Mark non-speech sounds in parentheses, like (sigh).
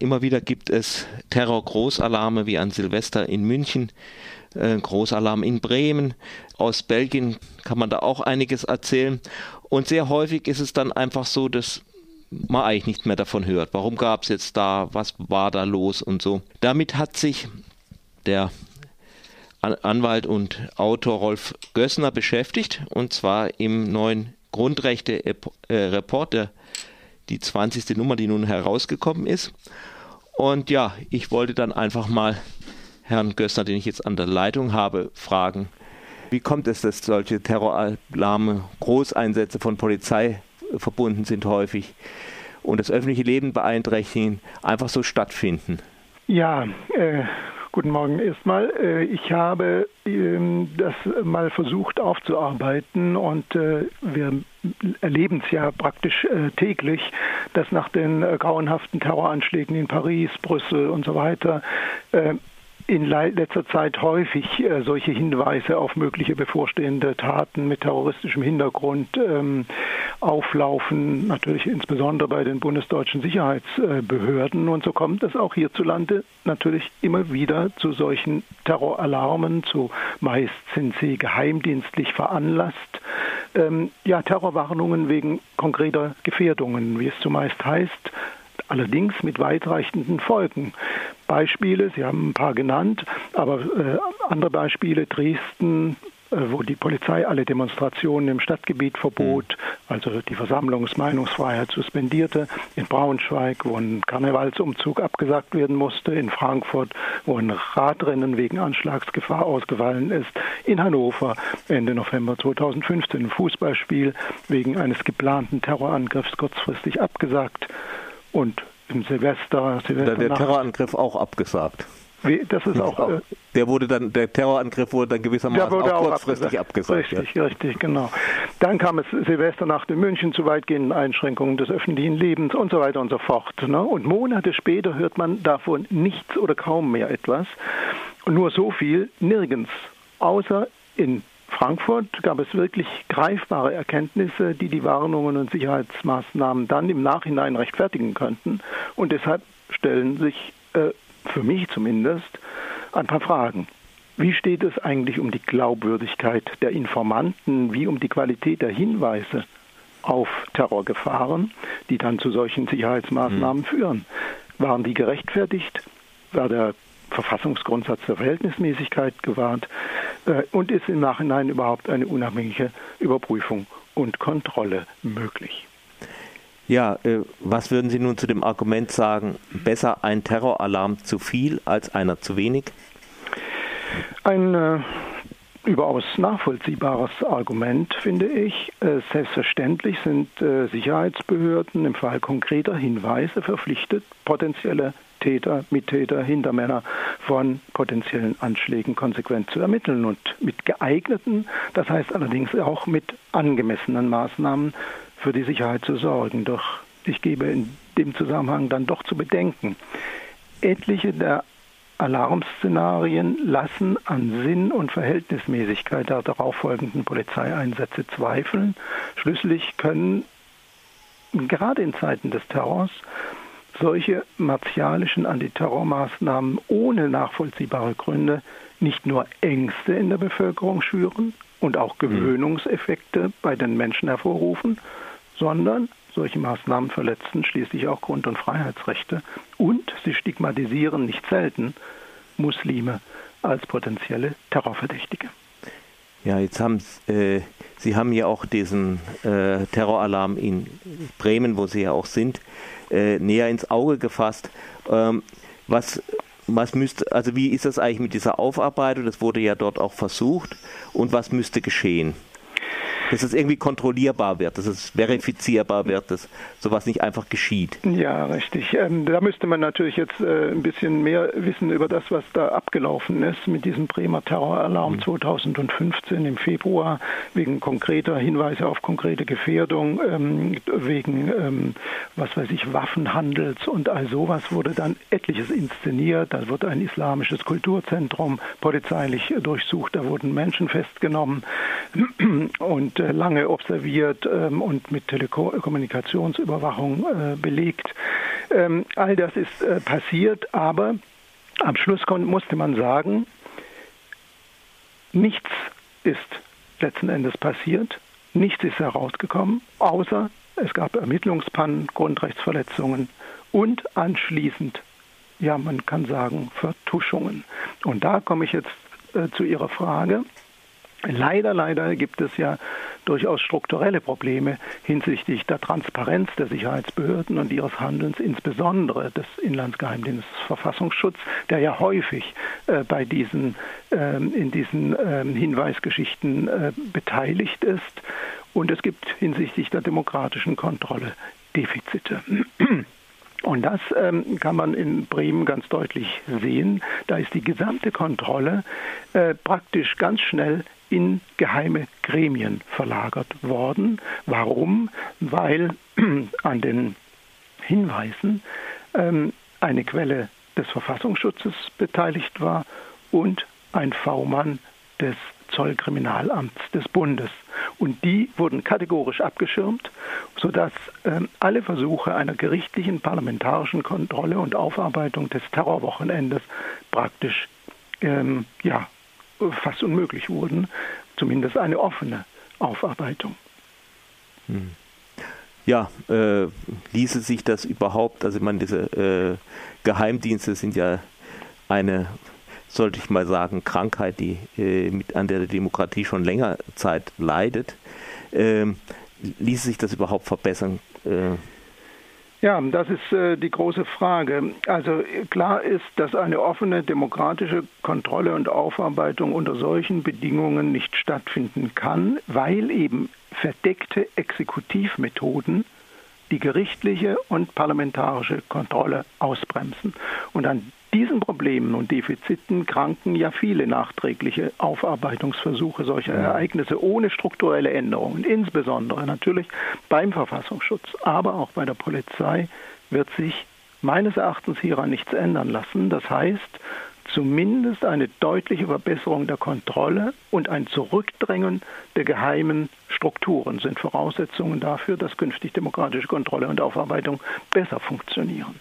Immer wieder gibt es Terror-Großalarme wie an Silvester in München, äh, Großalarm in Bremen. Aus Belgien kann man da auch einiges erzählen. Und sehr häufig ist es dann einfach so, dass man eigentlich nicht mehr davon hört. Warum gab es jetzt da, was war da los und so. Damit hat sich der Anwalt und Autor Rolf Gössner beschäftigt und zwar im neuen Grundrechte-Report, äh, die 20. Nummer, die nun herausgekommen ist. Und ja, ich wollte dann einfach mal Herrn Gössner, den ich jetzt an der Leitung habe, fragen, wie kommt es, dass solche Terroralarme, Großeinsätze von Polizei verbunden sind häufig und das öffentliche Leben beeinträchtigen, einfach so stattfinden? Ja, äh, Guten Morgen erstmal. Äh, ich habe ähm, das mal versucht aufzuarbeiten und äh, wir erleben es ja praktisch äh, täglich, dass nach den grauenhaften Terroranschlägen in Paris, Brüssel und so weiter in letzter Zeit häufig äh, solche Hinweise auf mögliche bevorstehende Taten mit terroristischem Hintergrund ähm, auflaufen, natürlich insbesondere bei den bundesdeutschen Sicherheitsbehörden. Und so kommt es auch hierzulande natürlich immer wieder zu solchen Terroralarmen. Zu meist sind sie geheimdienstlich veranlasst. Ähm, ja, Terrorwarnungen wegen konkreter Gefährdungen, wie es zumeist heißt allerdings mit weitreichenden Folgen. Beispiele, Sie haben ein paar genannt, aber äh, andere Beispiele, Dresden, äh, wo die Polizei alle Demonstrationen im Stadtgebiet verbot, mhm. also die Versammlungs-, Meinungsfreiheit suspendierte, in Braunschweig, wo ein Karnevalsumzug abgesagt werden musste, in Frankfurt, wo ein Radrennen wegen Anschlagsgefahr ausgefallen ist, in Hannover Ende November 2015 ein Fußballspiel wegen eines geplanten Terrorangriffs kurzfristig abgesagt und im Silvester, Silvester der Terrorangriff auch abgesagt. Wie, das ist auch. Äh, der wurde dann, der Terrorangriff wurde dann gewissermaßen auch, auch kurzfristig abgesagt. abgesagt richtig, ja. richtig, genau. Dann kam es Silvesternacht in München zu weitgehenden Einschränkungen des öffentlichen Lebens und so weiter und so fort. Ne? Und Monate später hört man davon nichts oder kaum mehr etwas. Und nur so viel, nirgends, außer in Frankfurt gab es wirklich greifbare Erkenntnisse, die die Warnungen und Sicherheitsmaßnahmen dann im Nachhinein rechtfertigen könnten. Und deshalb stellen sich äh, für mich zumindest ein paar Fragen. Wie steht es eigentlich um die Glaubwürdigkeit der Informanten, wie um die Qualität der Hinweise auf Terrorgefahren, die dann zu solchen Sicherheitsmaßnahmen mhm. führen? Waren die gerechtfertigt? War der Verfassungsgrundsatz der Verhältnismäßigkeit gewahrt und ist im Nachhinein überhaupt eine unabhängige Überprüfung und Kontrolle möglich. Ja, äh, was würden Sie nun zu dem Argument sagen, besser ein Terroralarm zu viel als einer zu wenig? Ein äh, überaus nachvollziehbares Argument, finde ich. Äh, selbstverständlich sind äh, Sicherheitsbehörden im Fall konkreter Hinweise verpflichtet, potenzielle Täter, Mittäter, Hintermänner von potenziellen Anschlägen konsequent zu ermitteln und mit geeigneten, das heißt allerdings auch mit angemessenen Maßnahmen für die Sicherheit zu sorgen. Doch ich gebe in dem Zusammenhang dann doch zu bedenken, etliche der Alarmszenarien lassen an Sinn und Verhältnismäßigkeit der darauffolgenden Polizeieinsätze zweifeln. Schließlich können gerade in Zeiten des Terrors solche martialischen Antiterrormaßnahmen ohne nachvollziehbare Gründe nicht nur Ängste in der Bevölkerung schüren und auch hm. Gewöhnungseffekte bei den Menschen hervorrufen, sondern solche Maßnahmen verletzen schließlich auch Grund- und Freiheitsrechte und sie stigmatisieren nicht selten Muslime als potenzielle Terrorverdächtige. Ja, jetzt haben äh, Sie haben ja auch diesen äh, Terroralarm in Bremen, wo Sie ja auch sind, äh, näher ins Auge gefasst. Ähm, was, was müsste, also wie ist das eigentlich mit dieser Aufarbeitung? Das wurde ja dort auch versucht. Und was müsste geschehen? Dass es irgendwie kontrollierbar wird, dass es verifizierbar wird, dass sowas nicht einfach geschieht. Ja, richtig. Ähm, da müsste man natürlich jetzt äh, ein bisschen mehr wissen über das, was da abgelaufen ist mit diesem Bremer Terroralarm mhm. 2015 im Februar wegen konkreter Hinweise auf konkrete Gefährdung, ähm, wegen, ähm, was weiß ich, Waffenhandels und all sowas wurde dann etliches inszeniert. Da wird ein islamisches Kulturzentrum polizeilich durchsucht, da wurden Menschen festgenommen (clears throat) und lange observiert ähm, und mit Telekommunikationsüberwachung äh, belegt. Ähm, all das ist äh, passiert, aber am Schluss musste man sagen, nichts ist letzten Endes passiert, nichts ist herausgekommen, außer es gab Ermittlungspannen, Grundrechtsverletzungen und anschließend, ja, man kann sagen, Vertuschungen. Und da komme ich jetzt äh, zu Ihrer Frage. Leider, leider gibt es ja durchaus strukturelle Probleme hinsichtlich der Transparenz der Sicherheitsbehörden und ihres Handelns, insbesondere des Inlandsgeheimdienstes Verfassungsschutz, der ja häufig äh, bei diesen, äh, in diesen äh, Hinweisgeschichten äh, beteiligt ist. Und es gibt hinsichtlich der demokratischen Kontrolle Defizite. Und das ähm, kann man in Bremen ganz deutlich sehen. Da ist die gesamte Kontrolle äh, praktisch ganz schnell in geheime Gremien verlagert worden. Warum? Weil (clears throat) an den Hinweisen ähm, eine Quelle des Verfassungsschutzes beteiligt war und ein V-Mann des Zollkriminalamts des Bundes. Und die wurden kategorisch abgeschirmt, sodass ähm, alle Versuche einer gerichtlichen parlamentarischen Kontrolle und Aufarbeitung des Terrorwochenendes praktisch ähm, ja, fast unmöglich wurden, zumindest eine offene Aufarbeitung. Hm. Ja, äh, ließe sich das überhaupt, also ich meine, diese äh, Geheimdienste sind ja eine, sollte ich mal sagen, Krankheit, die äh, mit an der Demokratie schon länger Zeit leidet. Ähm, ließe sich das überhaupt verbessern? Äh, ja, das ist äh, die große Frage. Also klar ist, dass eine offene demokratische Kontrolle und Aufarbeitung unter solchen Bedingungen nicht stattfinden kann, weil eben verdeckte Exekutivmethoden die gerichtliche und parlamentarische Kontrolle ausbremsen. Und an diesen Problemen und Defiziten kranken ja viele nachträgliche Aufarbeitungsversuche solcher Ereignisse ohne strukturelle Änderungen, insbesondere natürlich beim Verfassungsschutz, aber auch bei der Polizei wird sich meines Erachtens hieran nichts ändern lassen. Das heißt, zumindest eine deutliche Verbesserung der Kontrolle und ein Zurückdrängen der geheimen Strukturen sind Voraussetzungen dafür, dass künftig demokratische Kontrolle und Aufarbeitung besser funktionieren.